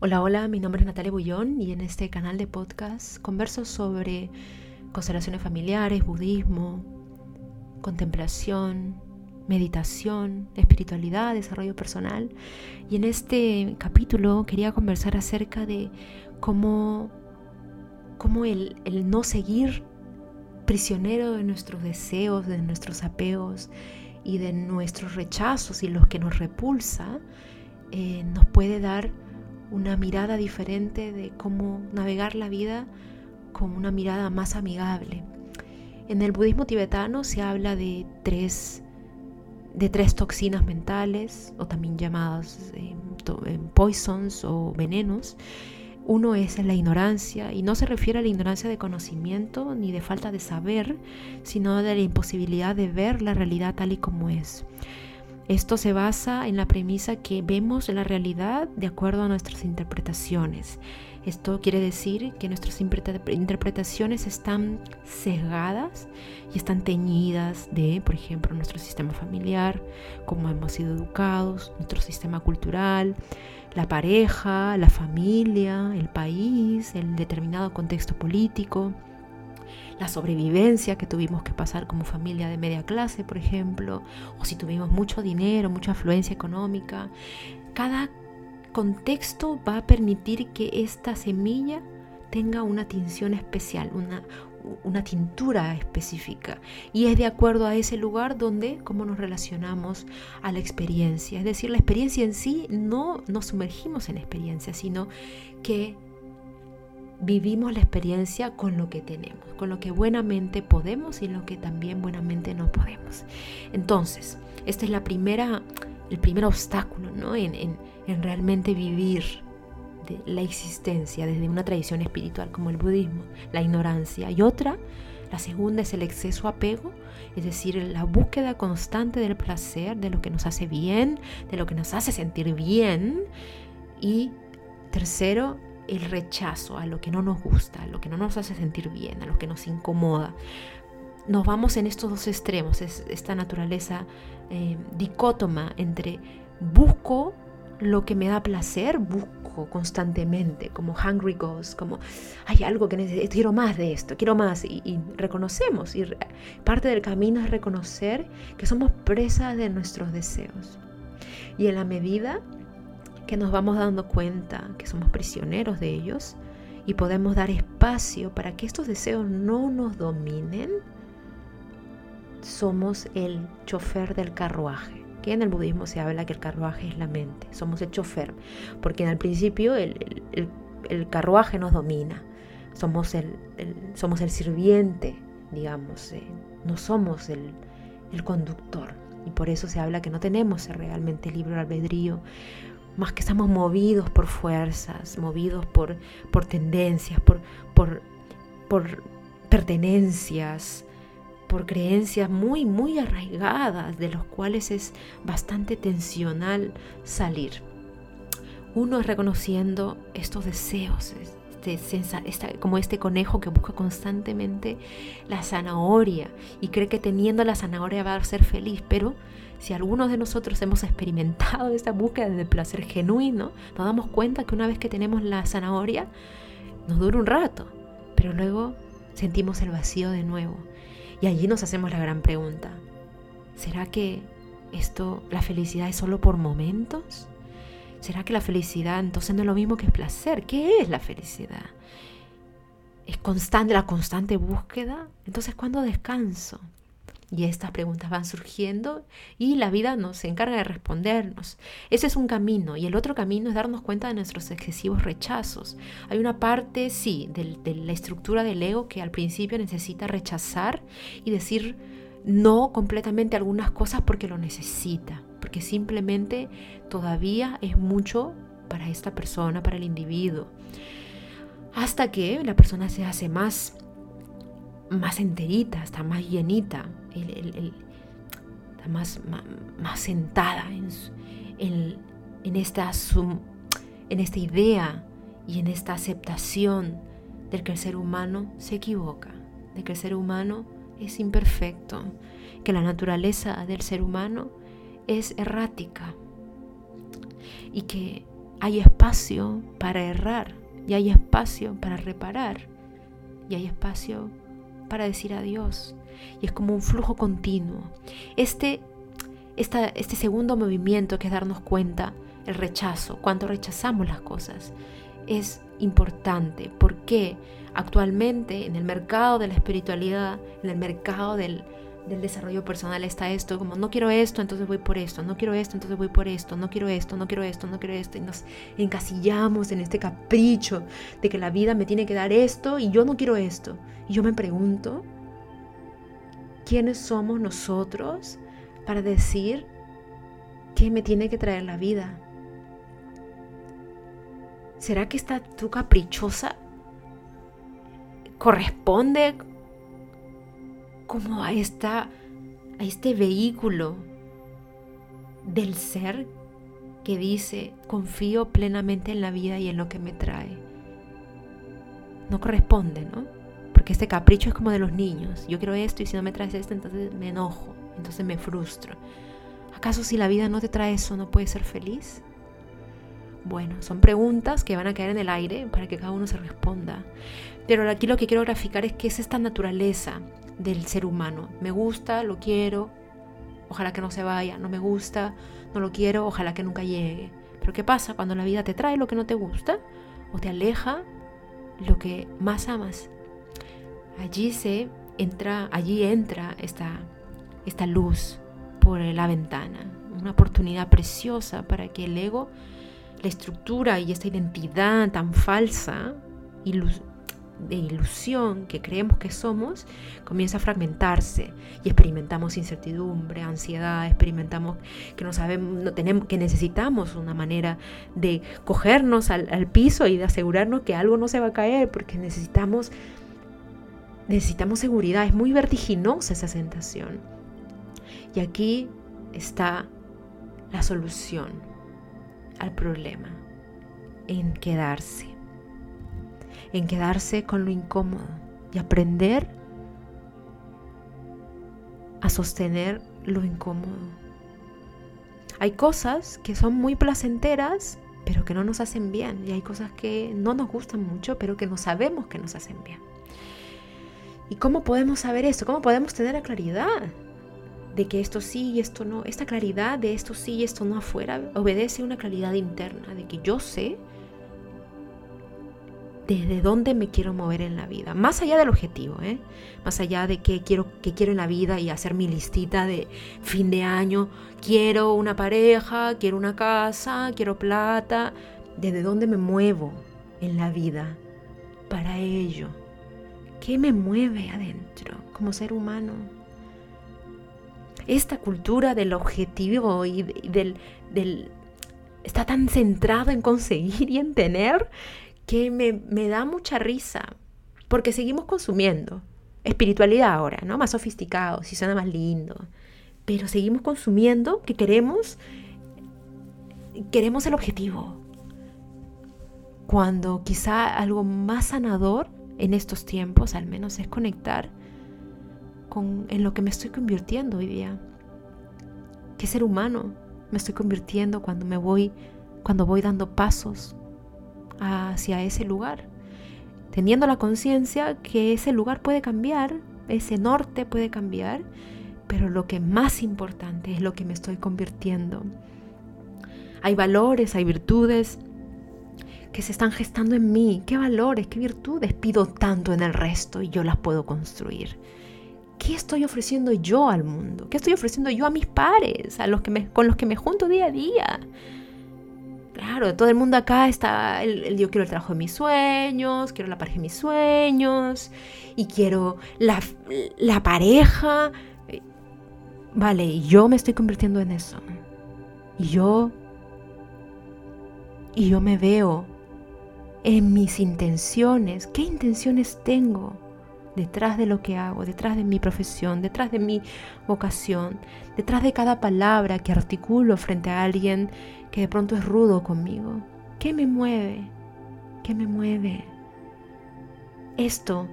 Hola, hola, mi nombre es Natalia Bullón y en este canal de podcast converso sobre constelaciones familiares, budismo, contemplación, meditación, espiritualidad, desarrollo personal. Y en este capítulo quería conversar acerca de cómo, cómo el, no seguir prisionero de nuestros deseos, de nuestros apegos y de nuestros rechazos y los que nos repulsa, eh, nos puede dar una mirada diferente de cómo navegar la vida con una mirada más amigable. En el budismo tibetano se habla de tres, de tres toxinas mentales, o también llamadas eh, eh, poisons o venenos. Uno es la ignorancia, y no se refiere a la ignorancia de conocimiento ni de falta de saber, sino de la imposibilidad de ver la realidad tal y como es. Esto se basa en la premisa que vemos la realidad de acuerdo a nuestras interpretaciones. Esto quiere decir que nuestras interpretaciones están sesgadas y están teñidas de, por ejemplo, nuestro sistema familiar, cómo hemos sido educados, nuestro sistema cultural, la pareja, la familia, el país, el determinado contexto político la sobrevivencia que tuvimos que pasar como familia de media clase, por ejemplo, o si tuvimos mucho dinero, mucha afluencia económica. Cada contexto va a permitir que esta semilla tenga una tinción especial, una, una tintura específica. Y es de acuerdo a ese lugar donde, cómo nos relacionamos a la experiencia. Es decir, la experiencia en sí no nos sumergimos en experiencia, sino que vivimos la experiencia con lo que tenemos, con lo que buenamente podemos y lo que también buenamente no podemos. Entonces, este es la primera, el primer obstáculo ¿no? en, en realmente vivir de la existencia desde una tradición espiritual como el budismo, la ignorancia. Y otra, la segunda es el exceso apego, es decir, la búsqueda constante del placer, de lo que nos hace bien, de lo que nos hace sentir bien. Y tercero, el rechazo a lo que no nos gusta, a lo que no nos hace sentir bien, a lo que nos incomoda. Nos vamos en estos dos extremos, es esta naturaleza eh, dicótoma entre busco lo que me da placer, busco constantemente, como hungry ghost, como hay algo que necesito, quiero más de esto, quiero más, y, reconocemos, y parte del camino es reconocer que somos presas de nuestros deseos. Y en la medida que nos vamos dando cuenta que somos prisioneros de ellos y podemos dar espacio para que estos deseos no nos dominen, somos el chofer del carruaje. Que en el budismo se habla que el carruaje es la mente, somos el chofer, porque en el principio el, carruaje nos domina, somos el, somos el sirviente, digamos, eh, no somos el, conductor. Y por eso se habla que no tenemos realmente libre albedrío, más que estamos movidos por fuerzas, movidos por, por tendencias, por, por, por pertenencias, por creencias muy, muy arraigadas, de los cuales es bastante tensional salir. Uno es reconociendo estos deseos, este, como este conejo que busca constantemente la zanahoria y cree que teniendo la zanahoria va a ser feliz, pero si algunos de nosotros hemos experimentado esta búsqueda de placer genuino, nos damos cuenta que una vez que tenemos la zanahoria, nos dura un rato, pero luego sentimos el vacío de nuevo. Y allí nos hacemos la gran pregunta, ¿será que esto, la felicidad es solo por momentos? ¿Será que la felicidad entonces no es lo mismo que el placer? ¿Qué es la felicidad? ¿Es constante la constante búsqueda? Entonces, ¿cuándo descanso? Y estas preguntas van surgiendo y la vida nos encarga de respondernos. Ese es un camino y el otro camino es darnos cuenta de nuestros excesivos rechazos. Hay una parte, sí, de, la estructura del ego que al principio necesita rechazar y decir no completamente algunas cosas porque lo necesita, porque simplemente todavía es mucho para esta persona, para el individuo. Hasta que la persona se hace más más enterita, está más llenita, está más, sentada en, en, esta en esta idea y en esta aceptación de que el ser humano se equivoca, de que el ser humano es imperfecto, que la naturaleza del ser humano es errática y que hay espacio para errar y hay espacio para reparar y hay espacio para decir adiós. Y es como un flujo continuo. Este, este segundo movimiento que es darnos cuenta, el rechazo, cuando rechazamos las cosas, es importante. porque Actualmente en el mercado de la espiritualidad, en el mercado del, del desarrollo personal está esto, como no quiero esto, entonces voy por esto, no quiero esto, entonces voy por esto, no quiero esto, no quiero esto, no quiero esto, y nos encasillamos en este capricho de que la vida me tiene que dar esto y yo no quiero esto. Y yo me pregunto, ¿quiénes somos nosotros para decir qué me tiene que traer la vida? ¿Será que esta tu caprichosa corresponde como a, esta, a este vehículo del ser que dice, confío plenamente en la vida y en lo que me trae. No corresponde, ¿no? Este capricho es como de los niños. Yo quiero esto y si no me traes esto, entonces me enojo, entonces me frustro. ¿Acaso si la vida no te trae eso, no puedes ser feliz? Bueno, son preguntas que van a caer en el aire para que cada uno se responda. Pero aquí lo que quiero graficar es que es esta naturaleza del ser humano. Me gusta, lo quiero, ojalá que no se vaya. No me gusta, no lo quiero, ojalá que nunca llegue. Pero ¿qué pasa cuando la vida te trae lo que no te gusta o te aleja lo que más amas? Allí se entra, allí entra esta, esta luz por la ventana, una oportunidad preciosa para que el ego la estructura y esta identidad tan falsa de ilusión que creemos que somos comienza a fragmentarse. Y experimentamos incertidumbre, ansiedad, experimentamos que no sabemos, no tenemos, que necesitamos una manera de cogernos al, al piso y de asegurarnos que algo no se va a caer porque necesitamos necesitamos seguridad, es muy vertiginosa esa sensación. Y aquí está la solución al problema, en quedarse, en quedarse con lo incómodo y aprender a sostener lo incómodo. Hay cosas que son muy placenteras, pero que no nos hacen bien. Y hay cosas que no nos gustan mucho, pero que no sabemos que nos hacen bien. ¿Y cómo podemos saber esto? ¿Cómo podemos tener la claridad de que esto sí y esto no, esta claridad de esto sí y esto no afuera, obedece a una claridad interna, de que yo sé desde dónde me quiero mover en la vida, más allá del objetivo, ¿eh? más allá de qué quiero, qué quiero en la vida y hacer mi listita de fin de año, quiero una pareja, quiero una casa, quiero plata, desde dónde me muevo en la vida para ello. ¿Qué me mueve adentro como ser humano? esta cultura del objetivo y del, del está tan centrado en conseguir y en tener que me, me, da mucha risa, porque seguimos consumiendo. Espiritualidad ahora, ¿no? Más sofisticado, si suena más lindo. Pero seguimos consumiendo que queremos, queremos el objetivo. Cuando quizá algo más sanador en estos tiempos, al menos, es conectar en lo que me estoy convirtiendo hoy día. ¿Qué ser humano me estoy convirtiendo cuando me voy, cuando voy dando pasos hacia ese lugar? Teniendo la conciencia que ese lugar puede cambiar, ese norte puede cambiar, pero lo que más importante es lo que me estoy convirtiendo. Hay valores, hay virtudes que se están gestando en mí. ¿Qué valores, qué virtudes pido tanto en el resto y yo las puedo construir? ¿qué estoy ofreciendo yo al mundo? ¿Qué estoy ofreciendo yo a mis pares, a los que con los que me junto día a día? Claro, todo el mundo acá está, el, yo quiero el trabajo de mis sueños, quiero la pareja de mis sueños, y quiero la, la pareja. Vale, y yo me estoy convirtiendo en eso. Y yo, y yo me veo en mis intenciones. ¿Qué intenciones tengo? detrás de lo que hago, detrás de mi profesión, detrás de mi vocación, detrás de cada palabra que articulo frente a alguien que de pronto es rudo conmigo. ¿Qué me mueve? ¿Qué me mueve? Esto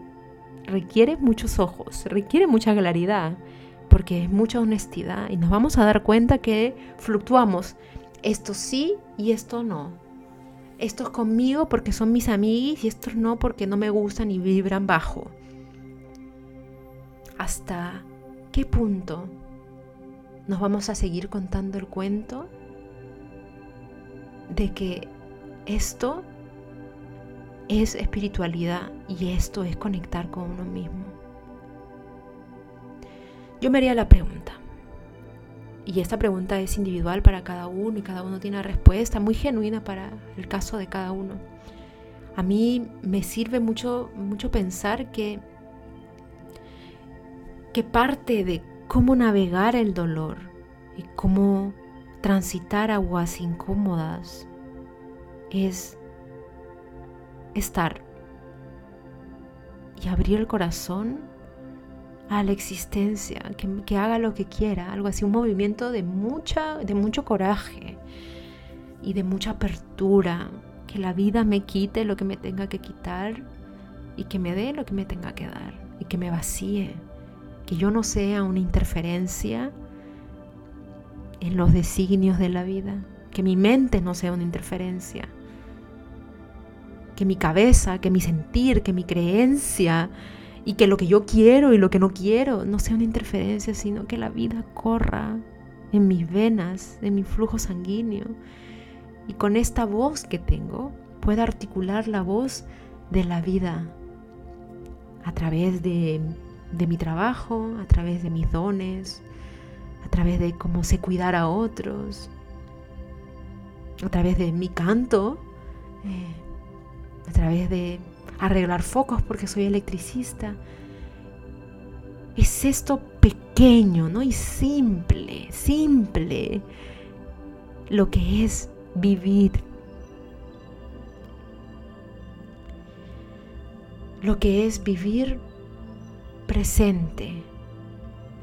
requiere muchos ojos, requiere mucha claridad, porque es mucha honestidad y nos vamos a dar cuenta que fluctuamos. Esto sí y esto no. Estos conmigo porque son mis amigos y estos no porque no me gustan y vibran bajo. ¿Hasta qué punto nos vamos a seguir contando el cuento de que esto es espiritualidad y esto es conectar con uno mismo? Yo me haría la pregunta, y esta pregunta es individual para cada uno y cada uno tiene una respuesta muy genuina para el caso de cada uno. A mí me sirve mucho, mucho pensar que, que parte de cómo navegar el dolor y cómo transitar aguas incómodas es estar y abrir el corazón a la existencia, que, haga lo que quiera, algo así, un movimiento de, mucha, de mucho coraje y de mucha apertura, que la vida me quite lo que me tenga que quitar y que me dé lo que me tenga que dar y que me vacíe, que yo no sea una interferencia en los designios de la vida, que mi mente no sea una interferencia, que mi cabeza, que mi sentir, que mi creencia, y que lo que yo quiero y lo que no quiero no sea una interferencia, sino que la vida corra en mis venas, en mi flujo sanguíneo. Y con esta voz que tengo, pueda articular la voz de la vida a través de, de mi trabajo, a través de mis dones, a través de cómo sé cuidar a otros, a través de mi canto, eh, a través de arreglar focos porque soy electricista. Es esto pequeño, ¿no? Y simple, simple, lo que es vivir. Lo que es vivir presente,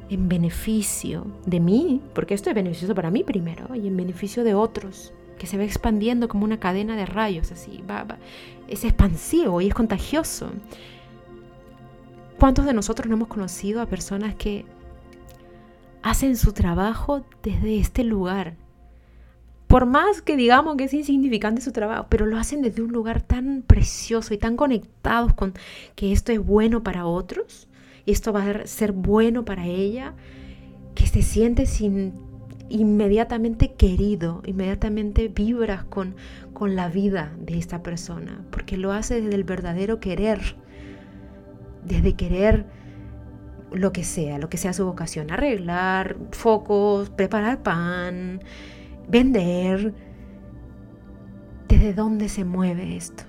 en beneficio de mí, porque esto es beneficioso para mí primero, y en beneficio de otros que se va expandiendo como una cadena de rayos, así, va, es expansivo y es contagioso. ¿Cuántos de nosotros no hemos conocido a personas que hacen su trabajo desde este lugar? Por más que digamos que es insignificante su trabajo, pero lo hacen desde un lugar tan precioso y tan conectados con que esto es bueno para otros, esto va a ser bueno para ella, que se siente sin inmediatamente querido, inmediatamente vibras con, con la vida de esta persona, porque lo hace desde el verdadero querer, desde querer lo que sea, lo que sea su vocación, arreglar focos, preparar pan, vender, desde dónde se mueve esto.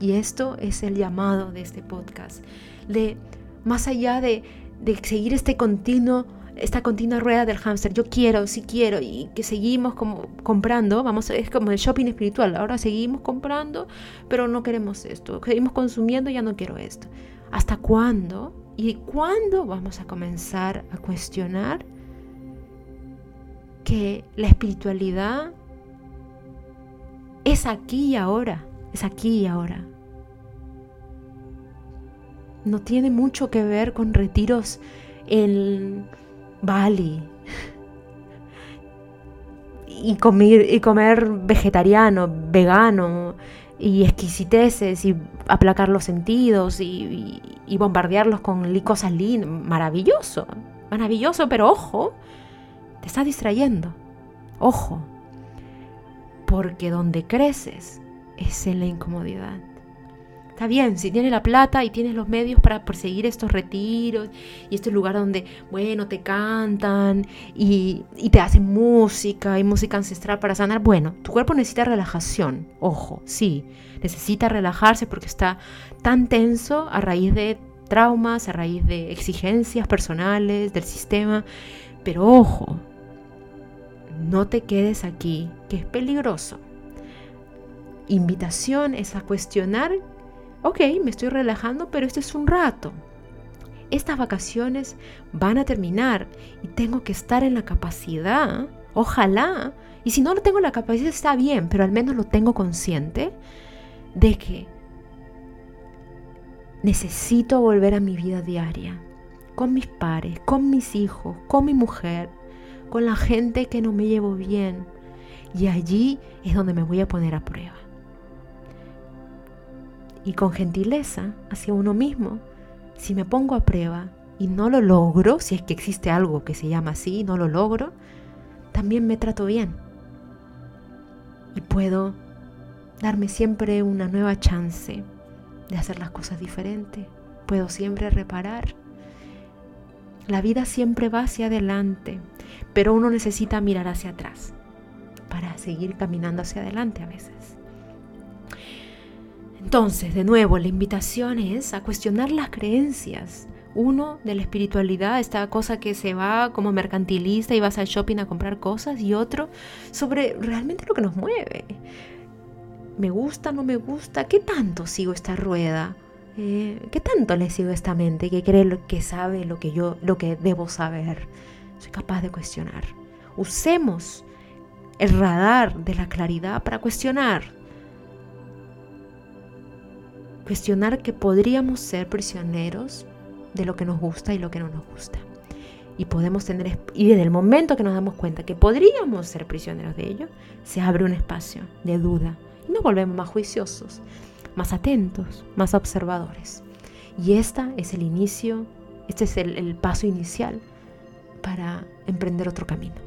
Y esto es el llamado de este podcast, de más allá de, de seguir este continuo esta continua rueda del hámster, yo quiero, sí quiero, y que seguimos como comprando, vamos, es como el shopping espiritual, ahora seguimos comprando, pero no queremos esto, seguimos consumiendo, ya no quiero esto. ¿Hasta cuándo? ¿Y cuándo vamos a comenzar a cuestionar que la espiritualidad es aquí y ahora, es aquí y ahora? No tiene mucho que ver con retiros en Bali. Y comer, y comer vegetariano, vegano, y exquisiteces, y aplacar los sentidos, y, bombardearlos con cosas lindas. Maravilloso, maravilloso, pero ojo, te está distrayendo. Ojo, porque donde creces es en la incomodidad. Está bien, si tienes la plata y tienes los medios para perseguir estos retiros y este lugar donde, bueno, te cantan y, te hacen música y música ancestral para sanar, bueno, tu cuerpo necesita relajación, ojo, sí, necesita relajarse porque está tan tenso a raíz de traumas, a raíz de exigencias personales del sistema, pero ojo, no te quedes aquí, que es peligroso. Invitación es a cuestionar ok, me estoy relajando, pero este es un rato. Estas vacaciones van a terminar y tengo que estar en la capacidad, ojalá, y si no lo tengo la capacidad está bien, pero al menos lo tengo consciente de que necesito volver a mi vida diaria, con mis pares, con mis hijos, con mi mujer, con la gente que no me llevo bien. Y allí es donde me voy a poner a prueba. Y con gentileza hacia uno mismo, si me pongo a prueba y no lo logro, si es que existe algo que se llama así, no lo logro, también me trato bien. Y puedo darme siempre una nueva chance de hacer las cosas diferentes. Puedo siempre reparar. La vida siempre va hacia adelante, pero uno necesita mirar hacia atrás para seguir caminando hacia adelante a veces. Entonces, de nuevo, la invitación es a cuestionar las creencias. Uno, de la espiritualidad, esta cosa que se va como mercantilista y vas al shopping a comprar cosas, y otro, sobre realmente lo que nos mueve. ¿Me gusta, no me gusta? ¿Qué tanto sigo esta rueda? Eh, ¿Qué tanto le sigo esta mente que cree lo que sabe lo que yo, lo que debo saber? Soy capaz de cuestionar. Usemos el radar de la claridad para cuestionar. Cuestionar que podríamos ser prisioneros de lo que nos gusta y lo que no nos gusta. Y podemos tener y desde el momento que nos damos cuenta que podríamos ser prisioneros de ello, se abre un espacio de duda y nos volvemos más juiciosos, más atentos, más observadores. Y esta es el inicio, este es el paso inicial para emprender otro camino.